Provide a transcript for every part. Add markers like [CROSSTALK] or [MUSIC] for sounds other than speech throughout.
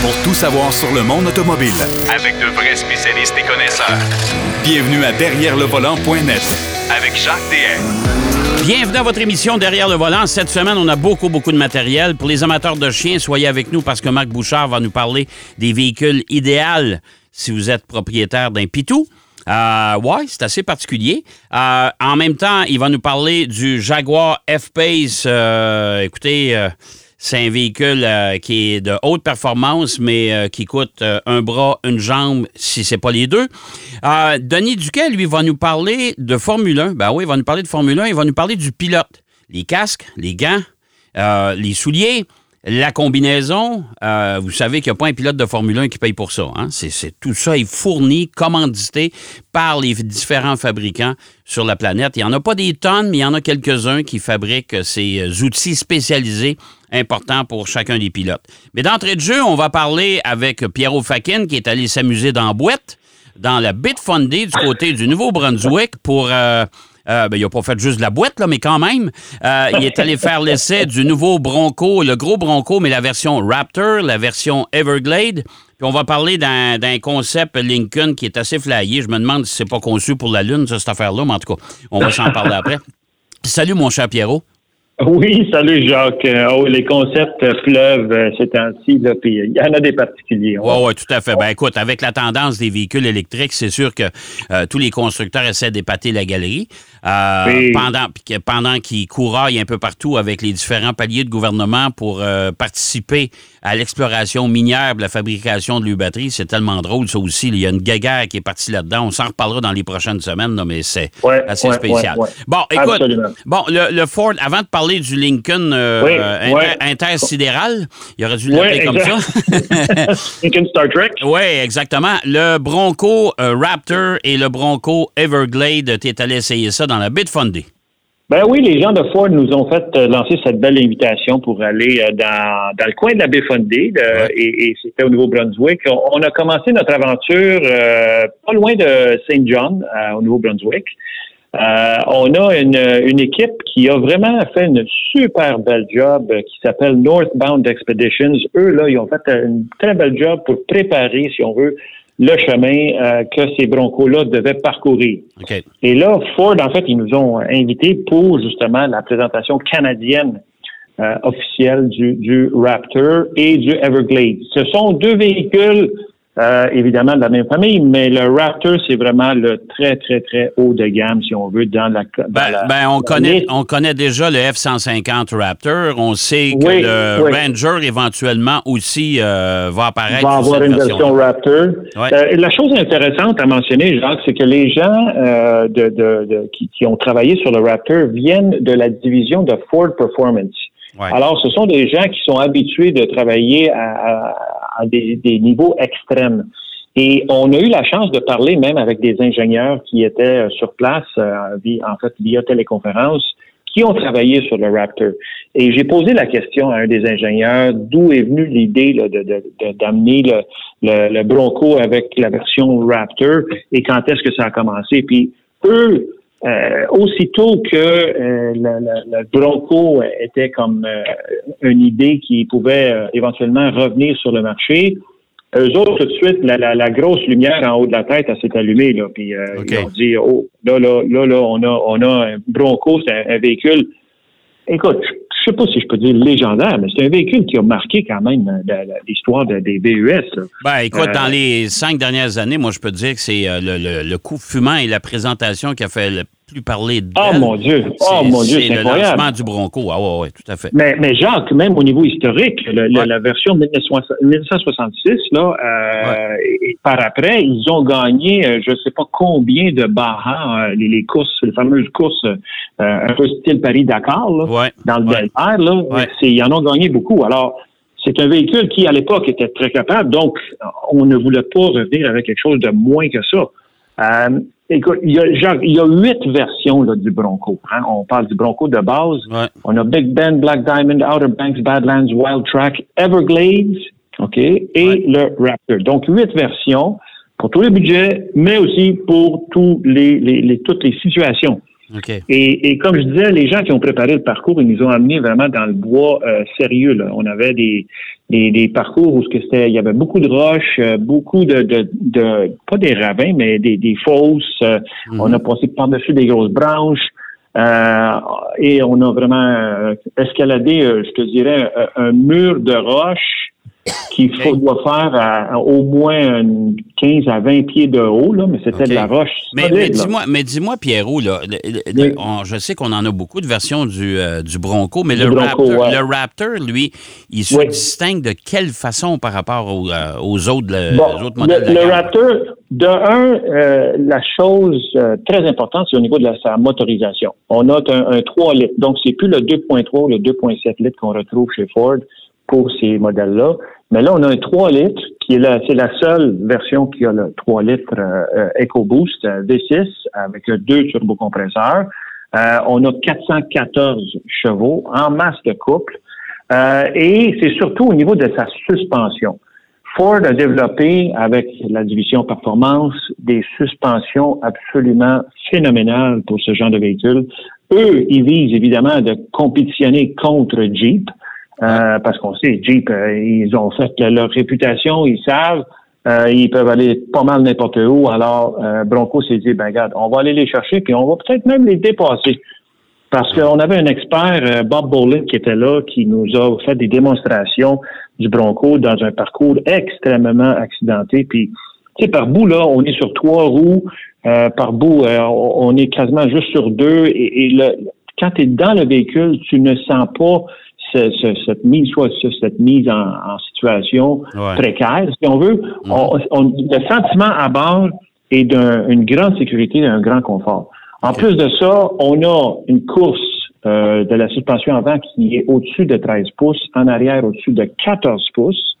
pour tout savoir sur le monde automobile. Avec de vrais spécialistes et connaisseurs. Bienvenue à Derrière le volant.net Avec Jacques DM. Bienvenue à votre émission Derrière le volant. Cette semaine, on a beaucoup, beaucoup de matériel. Pour les amateurs de chiens, soyez avec nous parce que Marc Bouchard va nous parler des véhicules idéaux si vous êtes propriétaire d'un pitou. Euh, ouais, c'est assez particulier. Euh, en même temps, il va nous parler du Jaguar F-Pace. Euh, écoutez, euh, c'est un véhicule euh, qui est de haute performance, mais euh, qui coûte euh, un bras, une jambe, si c'est pas les deux. Denis Duquet, lui, va nous parler de Formule 1. Ben oui, il va nous parler de Formule 1. Il va nous parler du pilote. Les casques, les gants, les souliers, la combinaison. Euh, vous savez qu'il n'y a pas un pilote de Formule 1 qui paye pour ça. Hein? C'est, tout ça est fourni, commandité par les différents fabricants sur la planète. Il n'y en a pas des tonnes, mais il y en a quelques-uns qui fabriquent ces euh, outils spécialisés importants pour chacun des pilotes. Mais d'entrée de jeu, on va parler avec Pierrot Fakin qui est allé s'amuser dans la boîte, dans la du côté du Nouveau-Brunswick pour... euh, euh, ben, il n'a pas fait juste de la boîte, là, mais quand même. Euh, il est allé faire l'essai du nouveau Bronco, le gros Bronco, mais la version Raptor, la version Everglade. Puis on va parler d'un concept Lincoln qui est assez flyé. Je me demande si c'est pas conçu pour la Lune, ça, cette affaire-là, mais en tout cas, on va s'en parler après. Salut, mon cher Pierrot. Oui, salut Jacques. Euh, Oh, les concepts euh, pleuvent euh, ces temps-ci, puis il y en a des particuliers. Oui, oui, tout à fait. Ben écoute, avec la tendance des véhicules électriques, c'est sûr que euh, tous les constructeurs essaient d'épater la galerie. Euh, Oui. Pendant, qu'ils couraillent un peu partout avec les différents paliers de gouvernement pour euh, participer à l'exploration minière de la fabrication de leurs batteries, c'est tellement drôle, ça aussi. Il y a une guéguerre qui est partie là-dedans. On s'en reparlera dans les prochaines semaines, là, mais c'est Ouais, assez ouais, spécial. Bon, écoute, Absolument. bon, le, le Ford, avant de parler du Lincoln euh, Oui, euh, ouais. intersidéral, il aurait dû l'appeler comme ça. [LAUGHS] Lincoln Star Trek. Oui, exactement. Le Bronco euh, Raptor et le Bronco Everglade, tu es allé essayer ça dans la Bitfundy. Ben oui, les gens de Ford nous ont fait lancer cette belle invitation pour aller dans, dans le coin de la baie de- Ouais. et, et c'était au Nouveau-Brunswick. On, on a commencé notre aventure euh, pas loin de Saint John, euh, au Nouveau-Brunswick. Euh, on a une, une équipe qui a vraiment fait une super belle job euh, qui s'appelle Northbound Expeditions. Eux, là, ils ont fait euh, une très belle job pour préparer, si on veut, le chemin euh, que ces broncos-là devaient parcourir. OK. Et là, Ford, en fait, ils nous ont invités pour justement la présentation canadienne euh, officielle du, du Raptor et du Everglade. Ce sont deux véhicules, euh, évidemment, de la même famille, mais le Raptor, c'est vraiment le très, très, très haut de gamme, si on veut, dans la... dans Ben, la- ben, on, la connaît, liste. on connaît déjà le F-150 Raptor. On sait que Oui, le oui. Ranger, éventuellement, aussi euh, va apparaître. va avoir cette une version. Raptor. Ouais. Euh, la chose intéressante à mentionner, Jacques, c'est que les gens euh, de, de- de- qui, qui ont travaillé sur le Raptor viennent de la division de Ford Performance. Ouais. Alors, ce sont des gens qui sont habitués de travailler à, à- à des, niveaux extrêmes. Et on a eu la chance de parler même avec des ingénieurs qui étaient euh, sur place, euh, en fait, via téléconférence, qui ont travaillé sur le Raptor. Et j'ai posé la question à un des ingénieurs d'où est venue l'idée là, de, de- d'amener le, le, le Bronco avec la version Raptor et quand est-ce que ça a commencé? Puis eux, euh, aussitôt que euh, Bronco était comme euh, une idée qui pouvait euh, éventuellement revenir sur le marché, eux autres, tout de suite, la, la, la grosse lumière en haut de la tête, elle s'est allumée. Là, puis euh, ils ont dit, oh, là, là, là, là, on a, on a un Bronco, c'est un, un véhicule. Écoute, je sais pas si je peux dire légendaire, mais c'est un véhicule qui a marqué quand même euh, l'histoire de- des BUS. là. Ben, écoute, Euh, dans les cinq dernières années, moi, je peux te dire que c'est euh, le, le- le coup fumant et la présentation qui a fait le plus parler. Oh mon Dieu, oh mon Dieu, c'est le incroyable. lancement du Bronco. Ah, ouais, ouais, tout à fait. Mais, mais Jacques, même au niveau historique, le- Ouais. la version 1960 1966, là, euh, et par après, ils ont gagné, euh, je ne sais pas combien de barras, euh, les, les courses, les fameuses courses euh, un peu style Paris-Dakar, là, Ouais. dans le. Delta, là, ils en ont gagné beaucoup. Alors, c'est un véhicule qui, à l'époque, était très capable, donc on ne voulait pas revenir avec quelque chose de moins que ça. Euh, écoute, il y a, Jacques, il y a huit versions là, du Bronco. hein. On parle du Bronco de base. Ouais. On a Big Ben, Black Diamond, Outer Banks, Badlands, Wild Track, Everglades, OK, et Ouais. le Raptor. Donc, huit versions pour tous les budgets, mais aussi pour tous les, les- les- toutes les situations. Et, comme je disais, les gens qui ont préparé le parcours, ils nous ont amenés vraiment dans le bois euh, sérieux. Là. On avait des, des, parcours où c'était, il y avait beaucoup de roches, euh, beaucoup de, de, pas des ravins, mais des, des fosses. Euh, mhm. On a passé par-dessus des grosses branches. et on a vraiment escaladé, je te dirais, un mur de roches qu'il faut, doit faire à, au moins 15 à 20 pieds de haut, là, mais c'était de la roche. Mais, mais dis-moi, mais dis-moi, Pierrot, là, je sais qu'on en a beaucoup de versions du, euh, du Bronco, mais le, Raptor, le Raptor, lui, il se distingue de quelle façon par rapport aux, euh, aux autres, autres modèles le, le Raptor, de un, euh, la chose très importante, c'est au niveau de la, sa motorisation. On a un, un 3 litres, donc c'est plus le 2.3 ou le 2.7 litres qu'on retrouve chez Ford pour ces modèles-là. Mais là, on a un 3 litres qui est c'est la seule version qui a le 3 litres euh, euh EcoBoost euh, V6 avec deux turbocompresseurs. Euh, on a 414 chevaux en masse de couple. et c'est surtout au niveau de sa suspension. Ford a développé avec la division performance des suspensions absolument phénoménales pour ce genre de véhicule. Eux, ils visent évidemment de compétitionner contre Jeep. Euh, parce qu'on sait, Jeep, euh, ils ont fait leur réputation, ils savent, euh, ils peuvent aller pas mal n'importe où. Alors, Bronco s'est dit, ben regarde, on va aller les chercher, puis on va peut-être même les dépasser. Parce qu'on avait un expert, Bob Bolin, qui était là, qui nous a fait des démonstrations du Bronco dans un parcours extrêmement accidenté. Puis, tu sais, par bout, là, on est sur trois roues. par bout, on est quasiment juste sur deux. Et, le, quand tu es dans le véhicule, tu ne sens pas cette mise, soit cette mise en, situation précaire, si on veut. Le sentiment à bord est d'une grande sécurité d'un grand confort. En plus de ça, on a une course euh, de la suspension avant qui est au-dessus de 13 pouces, en arrière au-dessus de 14 pouces.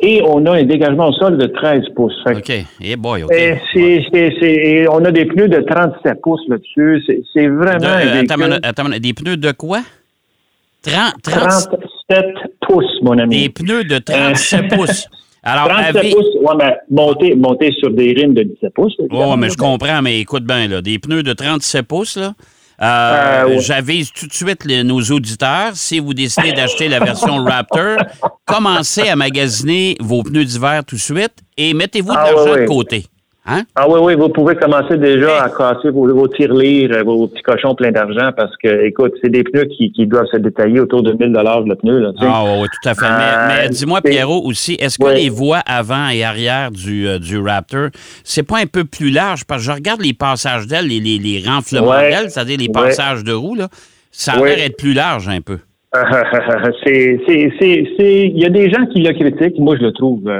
Et on a un dégagement au sol de 13 pouces. OK. Et boy, OK. Et, on a des pneus de 37 pouces là-dessus. C'est vraiment des pneus de quoi? 37 pouces, mon ami. Des pneus de 37 euh, pouces. Alors, 37 pouces, ouais, mais monter, monter sur des rimes de 17 pouces. Oui, mais je comprends, mais écoute bien, là, des pneus de 37 pouces, là. Euh, euh J'avise tout de suite nos auditeurs. Si vous décidez d'acheter la version [LAUGHS] Raptor, commencez à magasiner vos pneus d'hiver tout de suite et mettez-vous de ah, l'argent de côté. Hein? Ah oui, oui, vous pouvez commencer déjà à casser vos, vos tirelires, euh, vos, petits cochons pleins d'argent parce que, écoute, c'est des pneus qui, qui, doivent se détailler autour de 1000 le pneu. Là, ah oui, tout à fait. mais, euh, dis-moi, Pierrot, aussi, est-ce que les voies avant et arrière du, euh, du Raptor, c'est pas un peu plus large? Parce que je regarde les passages d'ailes, les, les, les renflements d'ailes, c'est-à-dire les passages de roues, là, ça a l'air d'être plus large un peu. [LAUGHS] c'est, c'est, c'est, il y a des gens qui le critiquent. Moi, je le trouve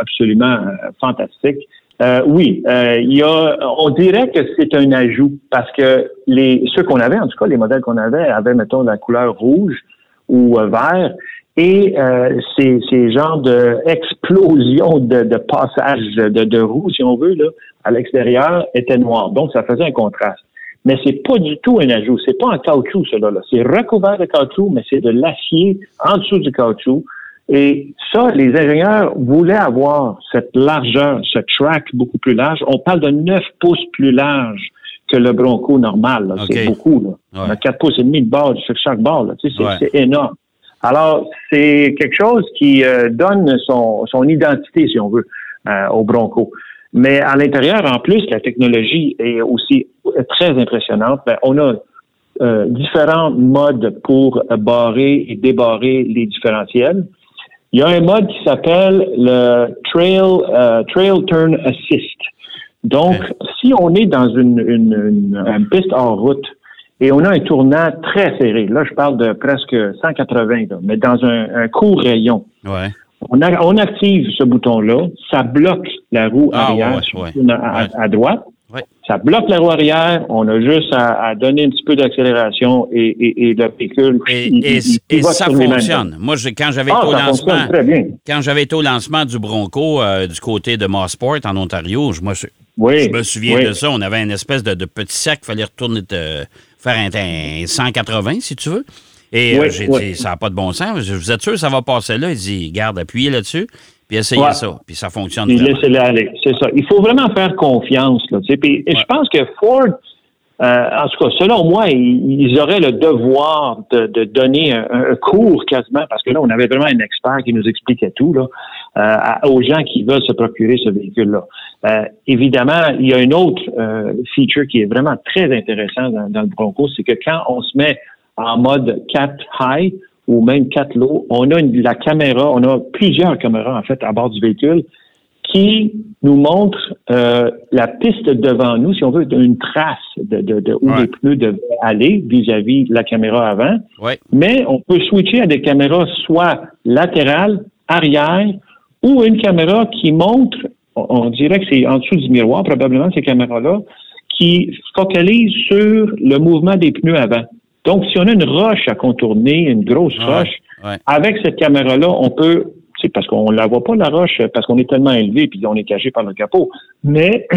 absolument fantastique. Euh, oui, euh, il y a, on dirait que c'est un ajout parce que les ceux qu'on avait, en tout cas les modèles qu'on avait, avaient mettons la couleur rouge ou euh, vert et ces, ces genres de explosion de, de passage de, de roue, si on veut, là, à l'extérieur, étaient noirs. Donc ça faisait un contraste. Mais c'est pas du tout un ajout. C'est pas un caoutchouc, cela. Là. C'est recouvert de caoutchouc, mais c'est de l'acier en dessous du caoutchouc. Et ça, les ingénieurs voulaient avoir cette largeur, ce track beaucoup plus large. On parle de 9 pouces plus large que le Bronco normal. C'est beaucoup. Là. On a 4 pouces et demi de bord sur chaque bord. C'est énorme. Alors, c'est quelque chose qui euh, donne son, son identité, si on veut, euh, au Bronco. Mais à l'intérieur, en plus, la technologie est aussi très impressionnante. Ben, on a euh, différents modes pour barrer et débarrer les différentiels. Il y a un mode qui s'appelle le Trail, euh, Trail Turn Assist. Donc, si on est dans une, une, piste hors route et on a un tournant très serré, là, je parle de presque 180, mais dans un, un court rayon. Ouais. On, on, active ce bouton-là, ça bloque la roue ah, arrière à, droite. Ça bloque la roue arrière. On a juste à, donner un petit peu d'accélération et, et, et, le véhicule. Et, ça fonctionne. Moi, quand j'avais ah, été au lancement, quand j'avais été au lancement du Bronco euh, du côté de Mossport en Ontario, je, moi, je, me souviens de ça. On avait une espèce de, petit sac, il fallait retourner faire un, 180 si tu veux. Et euh, j'ai dit, ça n'a pas de bon sens. Vous êtes sûr que ça va passer là? Il dit, garde, appuyez là-dessus puis essayez ça, puis ça fonctionne. Puis laissez-le aller, c'est ça. Il faut vraiment faire confiance. Là, et je pense que Ford, Euh, en tout cas, selon moi, ils, auraient le devoir de, donner un, cours quasiment, parce que là, on avait vraiment un expert qui nous expliquait tout là, euh, aux gens qui veulent se procurer ce véhicule-là. Euh, évidemment, il y a une autre feature qui est vraiment très intéressant dans, dans le Bronco, c'est que quand on se met en mode 4 high ou même 4 low, on a une, la caméra, on a plusieurs caméras en fait à bord du véhicule qui nous montre euh, la piste devant nous, si on veut, une trace de, de, de où les pneus devaient aller vis-à-vis de la caméra avant. Mais on peut switcher à des caméras soit latérales, arrière, ou une caméra qui montre, on dirait que c'est en dessous du miroir, probablement ces caméras-là, qui focalise sur le mouvement des pneus avant. Donc, si on a une roche à contourner, une grosse roche, avec cette caméra-là, on peut c'est parce qu'on la voit pas, la roche, parce qu'on est tellement élevé puis on est caché par le capot. Mais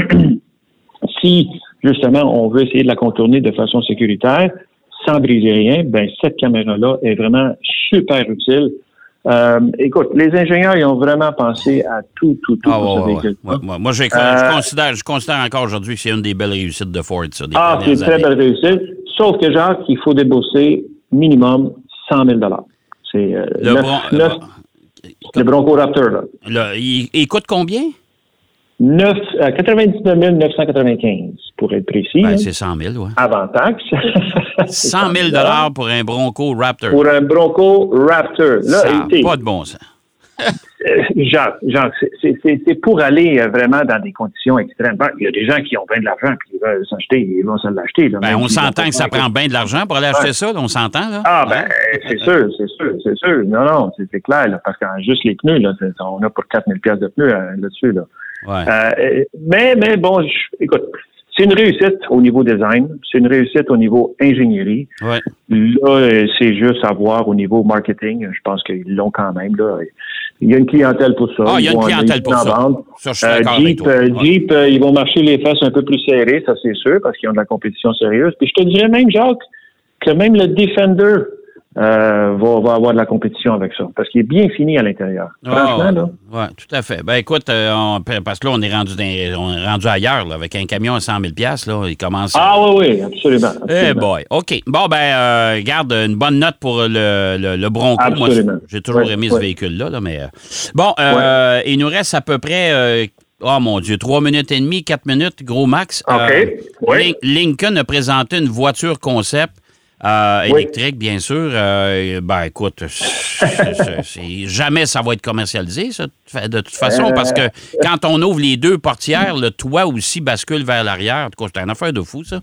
[CLEARS THROAT] si, justement, on veut essayer de la contourner de façon sécuritaire, sans briser rien, ben cette caméra-là est vraiment super utile. Euh, écoute, les ingénieurs, ils ont vraiment pensé à tout, tout, tout ah, pour ce véhicule. moi, je, euh, considère, je considère encore aujourd'hui que c'est une des belles réussites de Ford, ça. ah, c'est une très belle réussite. Sauf que, Jacques, il faut débourser minimum 100 000 C'est euh, le, le Bronco Raptor, là. il, coûte combien? 9, 99 995, pour être précis. Ben, c'est 100 000, oui. Avant taxe. 100 000 pour un Bronco Raptor. Pour un Bronco Raptor. Là, Ça pas de bon sens. [LAUGHS] Genre, genre c'est pour aller euh, vraiment dans des conditions extrêmes. il y a des gens qui ont bien de l'argent et qui veulent s'acheter, ils vont se l'acheter. Ben, on s'entend que ça prend bien de l'argent pour aller acheter ça, on s'entend, là? Ah, ben, c'est sûr, c'est sûr, c'est sûr. Non, non, c'est clair, là, parce que juste les pneus, là, on a pour 4000 pièces de pneus euh, là-dessus, là. Euh, mais, mais bon, écoute, c'est une réussite au niveau design, c'est une réussite au niveau ingénierie. Ouais. Là, c'est juste à voir au niveau marketing. Je pense qu'ils l'ont quand même. Là. Il y a une clientèle pour ça. Ah, il y a une clientèle pour ça. ça euh, Jeep, euh, Jeep euh, ils vont marcher les fesses un peu plus serrées, ça c'est sûr, parce qu'ils ont de la compétition sérieuse. Puis je te dirais même, Jacques, que même le Defender euh, va, va, avoir de la compétition avec ça, parce qu'il est bien fini à l'intérieur. Franchement, là. Oui, tout à fait. Ben écoute, euh, parce que là, on est rendu, on est rendu ailleurs, là, avec un camion à 100 000 là, il commence... Ah oui, oui, absolument. Eh boy, OK. Bon, ben, euh, garde une bonne note pour le, le, Bronco. Absolument. j'ai toujours aimé ce véhicule-là, là, mais... bon, il nous reste à peu près... Oh mon Dieu, trois minutes et demie, quatre minutes, gros max. OK. Lincoln a présenté une voiture concept euh, électrique, bien sûr. Euh, ben, écoute, [LAUGHS] jamais ça va être commercialisé, ça, de toute façon, parce que quand on ouvre les deux portières, le toit aussi bascule vers l'arrière. En tout cas, c'est une affaire de fou, ça.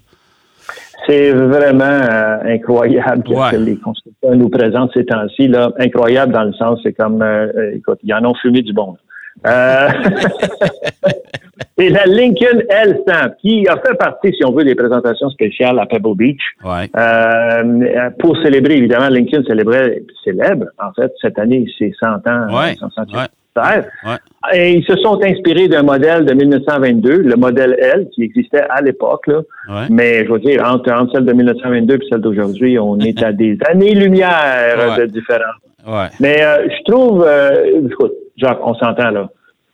C'est vraiment euh, incroyable ce que les constructeurs nous présentent ces temps-ci. Incroyable dans le sens, c'est comme, écoute, ils en ont fumé du bon. Euh, [LAUGHS] [LAUGHS] et la Lincoln L100, qui a fait partie, si on veut, des présentations spéciales à Pebble Beach. Euh, pour célébrer, évidemment, Lincoln célébrait, célèbre, en fait, cette année, c'est 100 ans. Ouais. 100 Et ils se sont inspirés d'un modèle de 1922, le modèle L, qui existait à l'époque. Mais je veux dire, entre, celle de 1922 et celle d'aujourd'hui, on est à [LAUGHS] des années-lumière de différence. Mais euh, je trouve, écoute, Jacques, on s'entend là.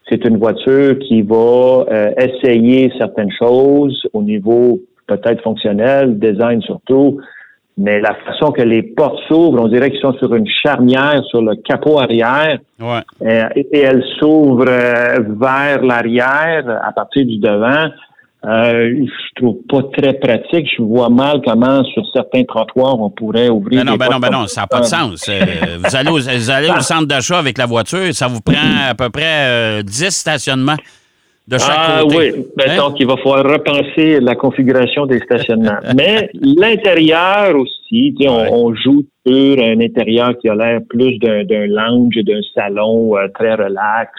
C'est une voiture qui va euh, essayer certaines choses au niveau peut-être fonctionnel, design surtout, mais la façon que les portes s'ouvrent, on dirait qu'ils sont sur une charnière sur le capot arrière. Ouais. Euh, et, elles s'ouvrent euh, vers l'arrière à partir du devant. Euh, je trouve pas très pratique. Je vois mal comment, sur certains trottoirs, on pourrait ouvrir. Ben non, ben non, ben non, ça n'a pas de sens. Euh, vous, allez au, vous allez au centre d'achat avec la voiture, ça vous prend à peu près 10 euh, stationnements de chaque ah, côté. Oui, ben, hein? donc il va falloir repenser la configuration des stationnements. [LAUGHS] Mais l'intérieur aussi, on, on, joue sur un intérieur qui a l'air plus d'un lounge, d'un salon euh, très relax.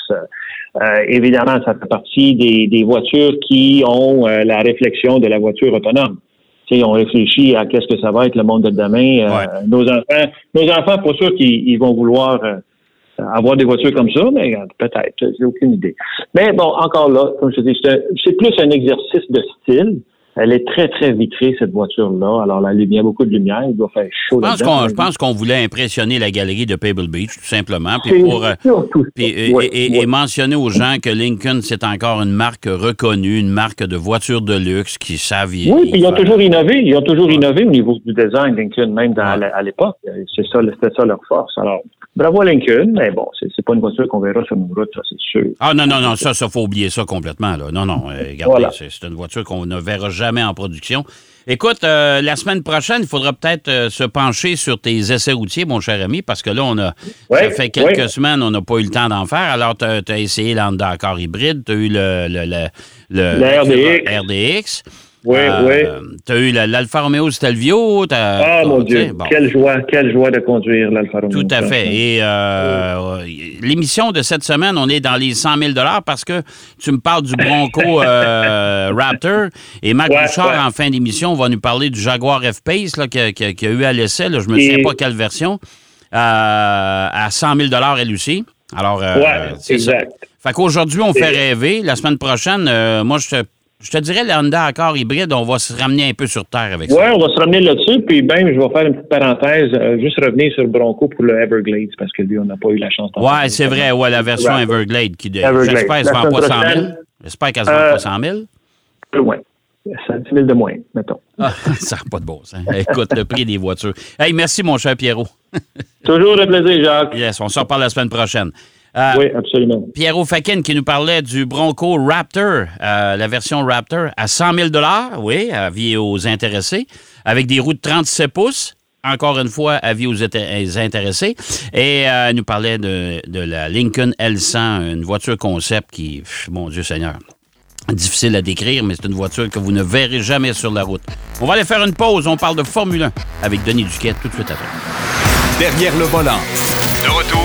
Euh, évidemment, ça fait partie des, des voitures qui ont euh, la réflexion de la voiture autonome. sais, on réfléchit à qu'est-ce que ça va être le monde de demain. Euh, nos enfants, nos enfants, pour sûr qu'ils vont vouloir avoir des voitures comme ça, mais peut-être, j'ai aucune idée. Mais bon, encore là, comme je dis, c'est plus un exercice de style Elle est très, très vitrée, cette voiture-là. Alors, la lumière, beaucoup de lumière. Il doit faire chaud Je pense qu'on, je pense qu'on voulait impressionner la galerie de Pebble Beach, tout simplement. Puis pour, euh, puis, et, et- mentionner aux gens que Lincoln, c'est encore une marque reconnue, une marque de voitures de luxe qui savent. y- Oui, y puis ils ont toujours innové. Ils ont toujours innové au niveau du design, Lincoln, même dans, à l'époque. C'est ça, c'était ça leur force. Alors, bravo à Lincoln, mais bon, c'est pas une voiture qu'on verra sur nos routes, ça, c'est sûr. Ah non, non, non, ça, ça, faut oublier ça complètement. Là. Non, non, euh, regardez, Voilà. c'est, une voiture qu'on ne verra jamais en production. Écoute, euh, la semaine prochaine, il faudra peut-être euh, se pencher sur tes essais routiers, mon cher ami, parce que là, on a Ouais, ça fait quelques ouais. semaines, on n'a pas eu le temps d'en faire. Alors, tu as, essayé l'Honda Accord hybride, tu as eu le, le, le, le- Le RDX. RDX. Oui, oui. Tu as eu la- l'Alfa Romeo Stelvio. Ah, mon Dieu, bon. quelle joie, quelle joie de conduire l'Alfa Romeo. Tout à fait. Et euh, l'émission de cette semaine, on est dans les 100 000 parce que tu me parles du Bronco [LAUGHS] euh, Raptor et Mac Ouais, Bouchard, ouais. en fin d'émission, va nous parler du Jaguar F-Pace là, qu'il a, eu à l'essai. Je me Et- souviens pas quelle version. euh, à 100 000 elle aussi. Alors, euh, Ouais, ça. exact. Fait qu'aujourd'hui, on fait rêver. La semaine prochaine, euh, moi, je te, je te dirais, la Honda Accord hybride, on va se ramener un peu sur terre avec Oui, ça. on va se ramener là-dessus, puis même, je vais faire une petite parenthèse, euh, juste revenir sur Bronco pour le Everglades, parce que lui, on n'a pas eu la chance d'en Ouais, parler. c'est vrai, ouais, la version Ouais. Everglade qui Everglade. J'espère qu'elle se La vend pas semaine 100 000. prochaine, J'espère qu'elle se vend pas 100 000. Plus loin. 5 000 de moins, mettons. Ah, [LAUGHS] ça n'a pas de bon sens. Écoute, le prix des voitures. Hey, merci, mon cher Pierrot. Toujours un plaisir, Jacques. Yes, on se reparle la semaine prochaine. Euh, Oui, absolument. Pierrot Fakin qui nous parlait du Bronco Raptor, euh, la version Raptor, à 100 000 oui, avis aux intéressés, avec des roues de 37 pouces. Encore une fois, avis aux int- intéressés. Et euh, elle nous parlait de, de la Lincoln L100, une voiture concept qui, pff, mon Dieu Seigneur, difficile à décrire, mais c'est une voiture que vous ne verrez jamais sur la route. On va aller faire une pause. On parle de Formule 1 avec Denis Duquette tout de suite après. Derrière le volant. De retour